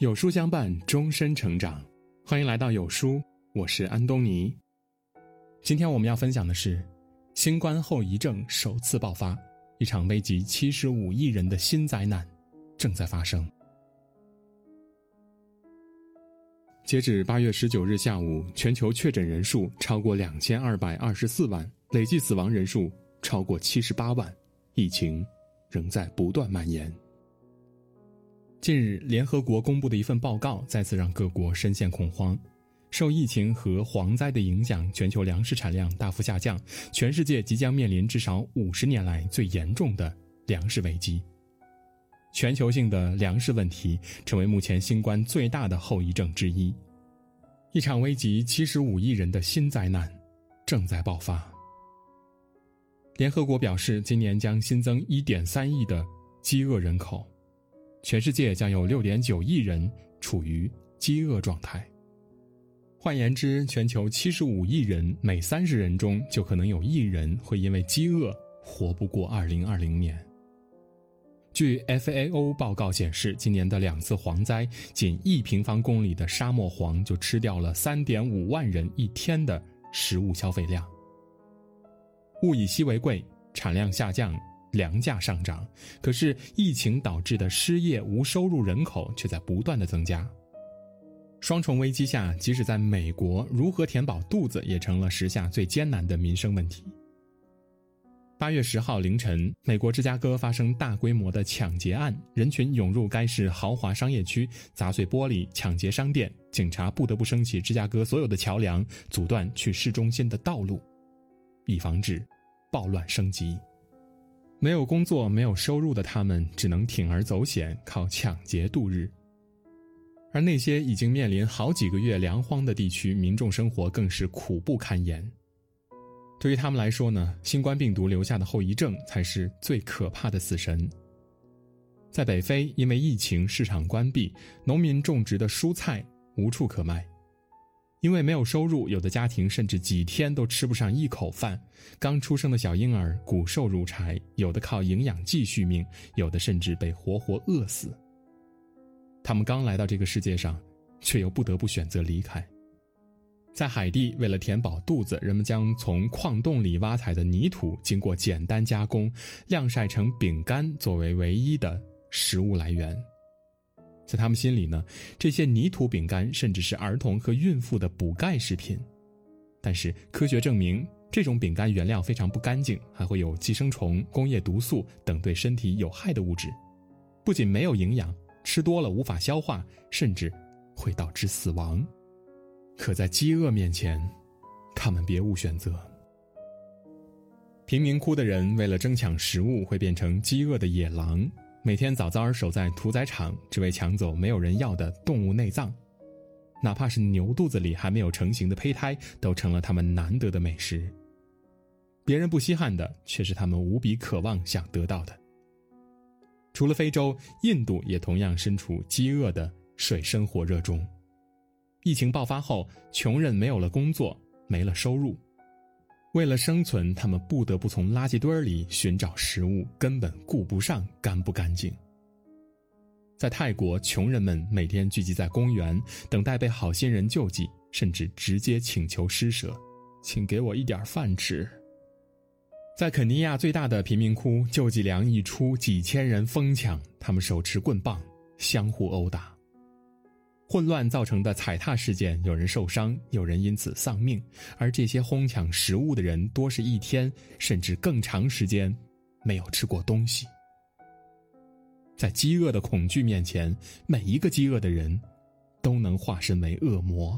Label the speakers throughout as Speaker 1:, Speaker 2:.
Speaker 1: 有书相伴，终身成长。欢迎来到有书，我是安东尼。今天我们要分享的是，新冠后遗症首次爆发，一场危及七十五亿人的新灾难正在发生。截止八月十九日下午，全球确诊人数超过两千二百二十四万，累计死亡人数超过七十八万，疫情仍在不断蔓延。近日，联合国公布的一份报告再次让各国深陷恐慌。受疫情和蝗灾的影响，全球粮食产量大幅下降，全世界即将面临至少五十年来最严重的粮食危机。全球性的粮食问题成为目前新冠最大的后遗症之一。一场危及七十五亿人的新灾难正在爆发。联合国表示，今年将新增一点三亿的饥饿人口。全世界将有六点九亿人处于饥饿状态。换言之，全球七十五亿人每三十人中就可能有一人会因为饥饿活不过二零二零年。据 FAO 报告显示，今年的两次蝗灾，仅一平方公里的沙漠蝗就吃掉了三点五万人一天的食物消费量。物以稀为贵，产量下降。粮价上涨，可是疫情导致的失业、无收入人口却在不断的增加。双重危机下，即使在美国，如何填饱肚子也成了时下最艰难的民生问题。八月十号凌晨，美国芝加哥发生大规模的抢劫案，人群涌入该市豪华商业区，砸碎玻璃，抢劫商店，警察不得不升起芝加哥所有的桥梁，阻断去市中心的道路，以防止暴乱升级。没有工作、没有收入的他们，只能铤而走险，靠抢劫度日。而那些已经面临好几个月粮荒的地区，民众生活更是苦不堪言。对于他们来说呢，新冠病毒留下的后遗症才是最可怕的死神。在北非，因为疫情，市场关闭，农民种植的蔬菜无处可卖。因为没有收入，有的家庭甚至几天都吃不上一口饭。刚出生的小婴儿骨瘦如柴，有的靠营养剂续命，有的甚至被活活饿死。他们刚来到这个世界上，却又不得不选择离开。在海地，为了填饱肚子，人们将从矿洞里挖采的泥土经过简单加工，晾晒成饼干，作为唯一的食物来源。在他们心里呢，这些泥土饼干甚至是儿童和孕妇的补钙食品。但是科学证明，这种饼干原料非常不干净，还会有寄生虫、工业毒素等对身体有害的物质，不仅没有营养，吃多了无法消化，甚至会导致死亡。可在饥饿面前，他们别无选择。贫民窟的人为了争抢食物，会变成饥饿的野狼。每天早早守在屠宰场，只为抢走没有人要的动物内脏，哪怕是牛肚子里还没有成型的胚胎，都成了他们难得的美食。别人不稀罕的，却是他们无比渴望想得到的。除了非洲，印度也同样身处饥饿的水深火热中。疫情爆发后，穷人没有了工作，没了收入。为了生存，他们不得不从垃圾堆里寻找食物，根本顾不上干不干净。在泰国，穷人们每天聚集在公园，等待被好心人救济，甚至直接请求施舍：“请给我一点饭吃。”在肯尼亚最大的贫民窟，救济粮一出，几千人疯抢，他们手持棍棒，相互殴打。混乱造成的踩踏事件，有人受伤，有人因此丧命，而这些哄抢食物的人，多是一天甚至更长时间没有吃过东西。在饥饿的恐惧面前，每一个饥饿的人，都能化身为恶魔。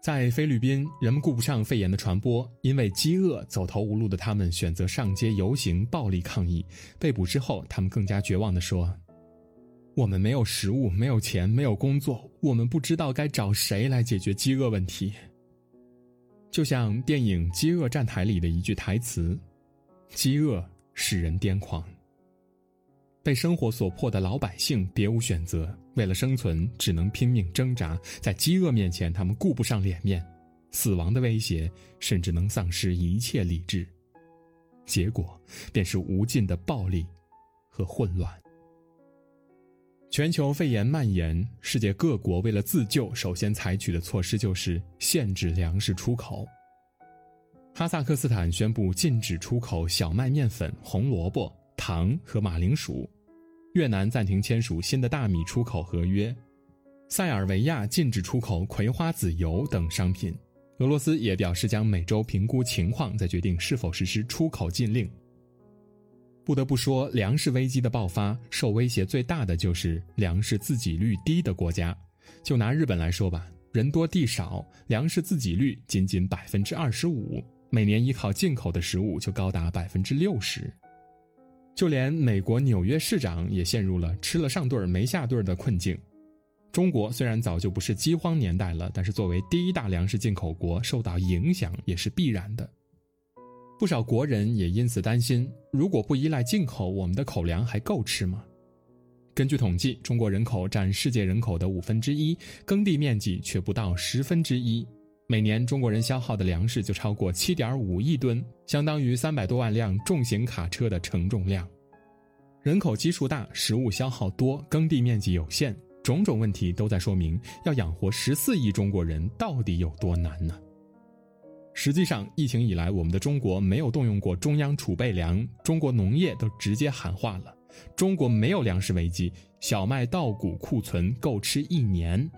Speaker 1: 在菲律宾，人们顾不上肺炎的传播，因为饥饿走投无路的他们选择上街游行，暴力抗议。被捕之后，他们更加绝望地说。我们没有食物，没有钱，没有工作，我们不知道该找谁来解决饥饿问题。就像电影《饥饿站台》里的一句台词：“饥饿使人癫狂。”被生活所迫的老百姓别无选择，为了生存只能拼命挣扎。在饥饿面前，他们顾不上脸面，死亡的威胁甚至能丧失一切理智，结果便是无尽的暴力和混乱。全球肺炎蔓延，世界各国为了自救，首先采取的措施就是限制粮食出口。哈萨克斯坦宣布禁止出口小麦面粉、红萝卜、糖和马铃薯；越南暂停签署新的大米出口合约；塞尔维亚禁止出口葵花籽油等商品；俄罗斯也表示将每周评估情况，再决定是否实施出口禁令。不得不说，粮食危机的爆发受威胁最大的就是粮食自给率低的国家。就拿日本来说吧，人多地少，粮食自给率仅仅百分之二十五，每年依靠进口的食物就高达百分之六十。就连美国纽约市长也陷入了吃了上顿没下顿的困境。中国虽然早就不是饥荒年代了，但是作为第一大粮食进口国，受到影响也是必然的。不少国人也因此担心：如果不依赖进口，我们的口粮还够吃吗？根据统计，中国人口占世界人口的五分之一，耕地面积却不到十分之一。每年中国人消耗的粮食就超过七点五亿吨，相当于三百多万辆重型卡车的承重量。人口基数大，食物消耗多，耕地面积有限，种种问题都在说明，要养活十四亿中国人到底有多难呢？实际上，疫情以来，我们的中国没有动用过中央储备粮，中国农业都直接喊话了：中国没有粮食危机，小麦稻谷库存够吃一年。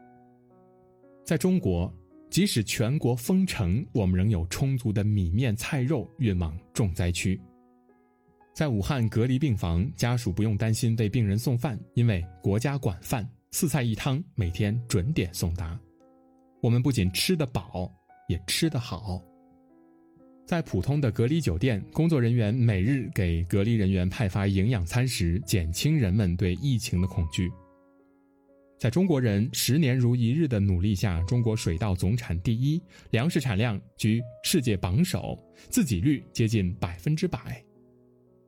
Speaker 1: 在中国，即使全国封城，我们仍有充足的米面菜肉运往重灾区。在武汉隔离病房，家属不用担心为病人送饭，因为国家管饭，四菜一汤，每天准点送达。我们不仅吃得饱。也吃得好。在普通的隔离酒店，工作人员每日给隔离人员派发营养餐食，减轻人们对疫情的恐惧。在中国人十年如一日的努力下，中国水稻总产第一，粮食产量居世界榜首，自给率接近百分之百。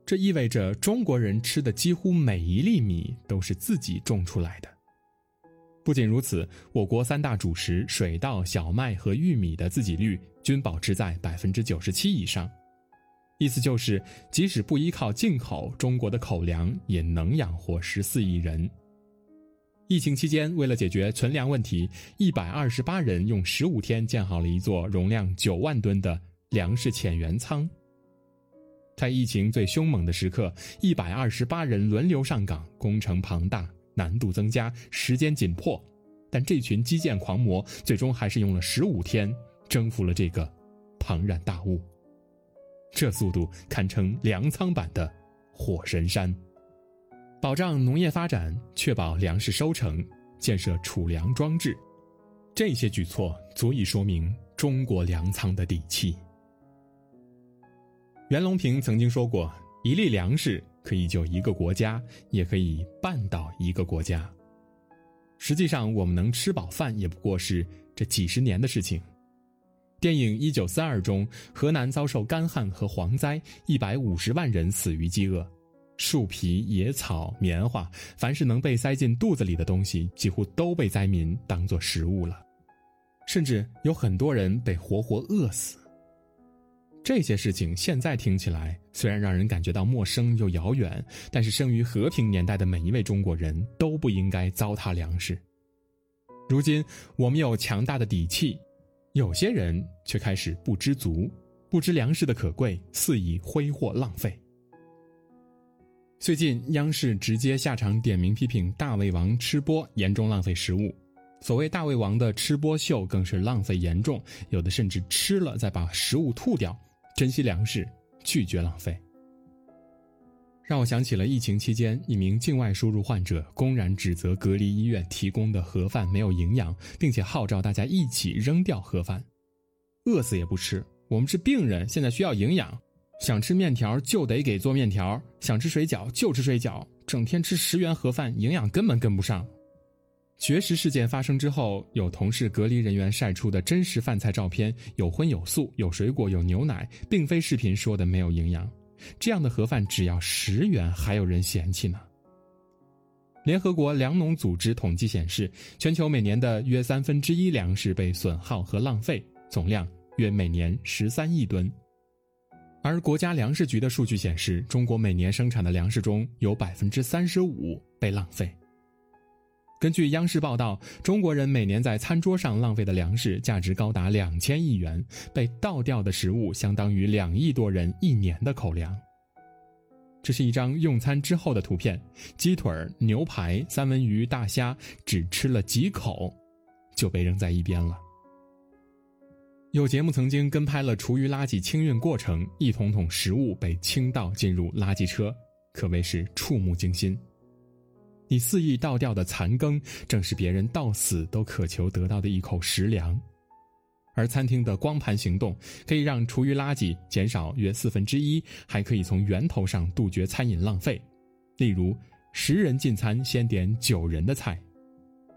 Speaker 1: 这意味着中国人吃的几乎每一粒米都是自己种出来的。不仅如此，我国三大主食水稻、小麦和玉米的自给率均保持在百分之九十七以上，意思就是，即使不依靠进口，中国的口粮也能养活十四亿人。疫情期间，为了解决存粮问题，一百二十八人用十五天建好了一座容量九万吨的粮食潜源仓。在疫情最凶猛的时刻，一百二十八人轮流上岗，工程庞大。难度增加，时间紧迫，但这群基建狂魔最终还是用了十五天征服了这个庞然大物。这速度堪称粮仓版的火神山。保障农业发展，确保粮食收成，建设储粮装置，这些举措足以说明中国粮仓的底气。袁隆平曾经说过：“一粒粮食。”可以救一个国家，也可以绊倒一个国家。实际上，我们能吃饱饭，也不过是这几十年的事情。电影《一九三二》中，河南遭受干旱和蝗灾，一百五十万人死于饥饿。树皮、野草、棉花，凡是能被塞进肚子里的东西，几乎都被灾民当作食物了。甚至有很多人被活活饿死。这些事情现在听起来虽然让人感觉到陌生又遥远，但是生于和平年代的每一位中国人都不应该糟蹋粮食。如今我们有强大的底气，有些人却开始不知足，不知粮食的可贵，肆意挥霍浪费。最近央视直接下场点名批评大胃王吃播严重浪费食物，所谓大胃王的吃播秀更是浪费严重，有的甚至吃了再把食物吐掉。珍惜粮食，拒绝浪费，让我想起了疫情期间一名境外输入患者公然指责隔离医院提供的盒饭没有营养，并且号召大家一起扔掉盒饭，饿死也不吃。我们是病人，现在需要营养，想吃面条就得给做面条，想吃水饺就吃水饺，整天吃十元盒饭，营养根本跟不上。绝食事件发生之后，有同事隔离人员晒出的真实饭菜照片，有荤有素，有水果，有牛奶，并非视频说的没有营养。这样的盒饭只要十元，还有人嫌弃呢。联合国粮农组织统计显示，全球每年的约三分之一粮食被损耗和浪费，总量约每年十三亿吨。而国家粮食局的数据显示，中国每年生产的粮食中有百分之三十五被浪费。根据央视报道，中国人每年在餐桌上浪费的粮食价值高达两千亿元，被倒掉的食物相当于两亿多人一年的口粮。这是一张用餐之后的图片，鸡腿、牛排、三文鱼、大虾，只吃了几口，就被扔在一边了。有节目曾经跟拍了厨余垃圾清运过程，一桶桶食物被倾倒进入垃圾车，可谓是触目惊心。你肆意倒掉的残羹，正是别人到死都渴求得到的一口食粮。而餐厅的光盘行动，可以让厨余垃圾减少约四分之一，还可以从源头上杜绝餐饮浪费。例如，十人进餐先点九人的菜。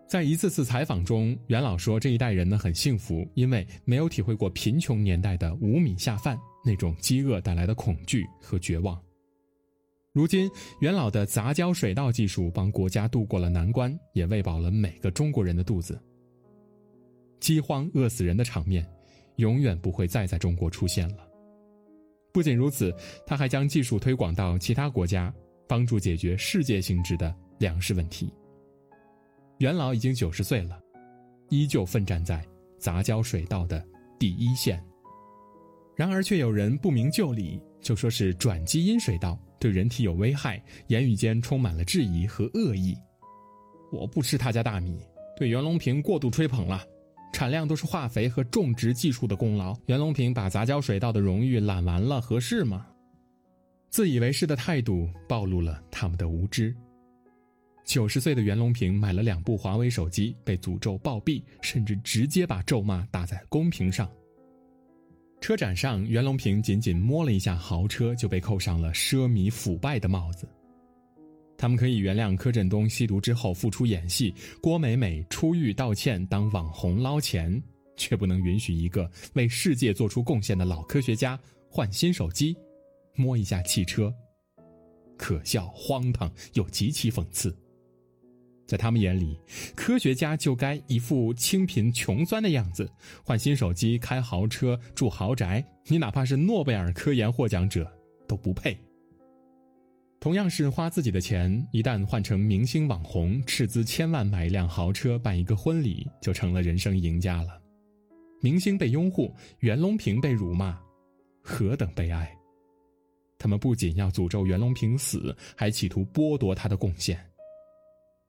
Speaker 1: 在一次次采访中，袁老说，这一代人呢很幸福，因为没有体会过贫穷年代的无米下饭那种饥饿带来的恐惧和绝望。如今，元老的杂交水稻技术帮国家渡过了难关，也喂饱了每个中国人的肚子。饥荒饿死人的场面，永远不会再在中国出现了。不仅如此，他还将技术推广到其他国家，帮助解决世界性质的粮食问题。元老已经九十岁了，依旧奋战在杂交水稻的第一线。然而，却有人不明就里，就说是转基因水稻。对人体有危害，言语间充满了质疑和恶意。我不吃他家大米，对袁隆平过度吹捧了，产量都是化肥和种植技术的功劳。袁隆平把杂交水稻的荣誉揽完了，合适吗？自以为是的态度暴露了他们的无知。九十岁的袁隆平买了两部华为手机，被诅咒暴毙，甚至直接把咒骂打在公屏上。车展上，袁隆平仅仅摸了一下豪车，就被扣上了奢靡腐败的帽子。他们可以原谅柯震东吸毒之后复出演戏，郭美美出狱道歉当网红捞钱，却不能允许一个为世界做出贡献的老科学家换新手机，摸一下汽车，可笑、荒唐又极其讽刺。在他们眼里，科学家就该一副清贫穷酸的样子，换新手机、开豪车、住豪宅。你哪怕是诺贝尔科研获奖者，都不配。同样是花自己的钱，一旦换成明星网红，斥资千万买一辆豪车、办一个婚礼，就成了人生赢家了。明星被拥护，袁隆平被辱骂，何等悲哀！他们不仅要诅咒袁隆平死，还企图剥夺他的贡献。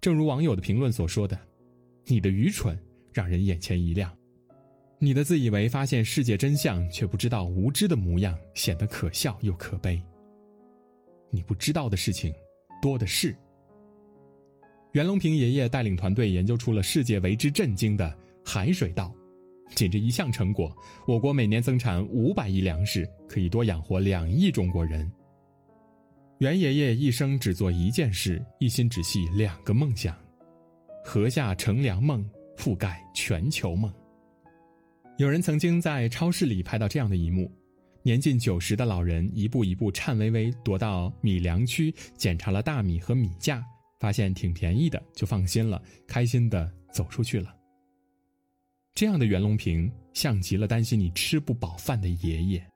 Speaker 1: 正如网友的评论所说的：“你的愚蠢让人眼前一亮，你的自以为发现世界真相却不知道无知的模样，显得可笑又可悲。你不知道的事情多的是。”袁隆平爷爷带领团队研究出了世界为之震惊的海水稻，仅这一项成果，我国每年增产五百亿粮食，可以多养活两亿中国人。袁爷爷一生只做一件事，一心只系两个梦想：禾下乘凉梦，覆盖全球梦。有人曾经在超市里拍到这样的一幕：年近九十的老人一步一步颤巍巍踱到米粮区，检查了大米和米价，发现挺便宜的，就放心了，开心的走出去了。这样的袁隆平，像极了担心你吃不饱饭的爷爷。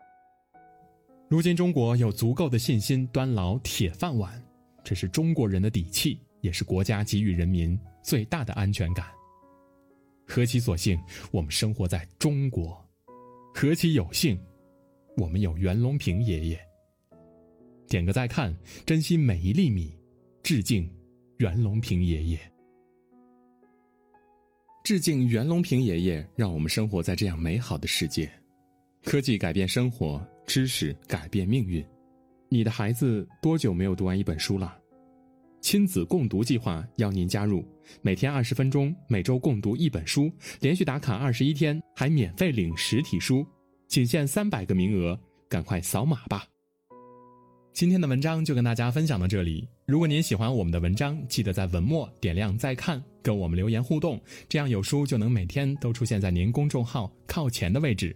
Speaker 1: 如今中国有足够的信心端牢铁饭碗，这是中国人的底气，也是国家给予人民最大的安全感。何其所幸，我们生活在中国；何其有幸，我们有袁隆平爷爷。点个再看，珍惜每一粒米，致敬袁隆平爷爷。致敬袁隆平爷爷，让我们生活在这样美好的世界。科技改变生活。知识改变命运，你的孩子多久没有读完一本书了？亲子共读计划邀您加入，每天二十分钟，每周共读一本书，连续打卡二十一天，还免费领实体书，仅限三百个名额，赶快扫码吧！今天的文章就跟大家分享到这里。如果您喜欢我们的文章，记得在文末点亮再看，跟我们留言互动，这样有书就能每天都出现在您公众号靠前的位置。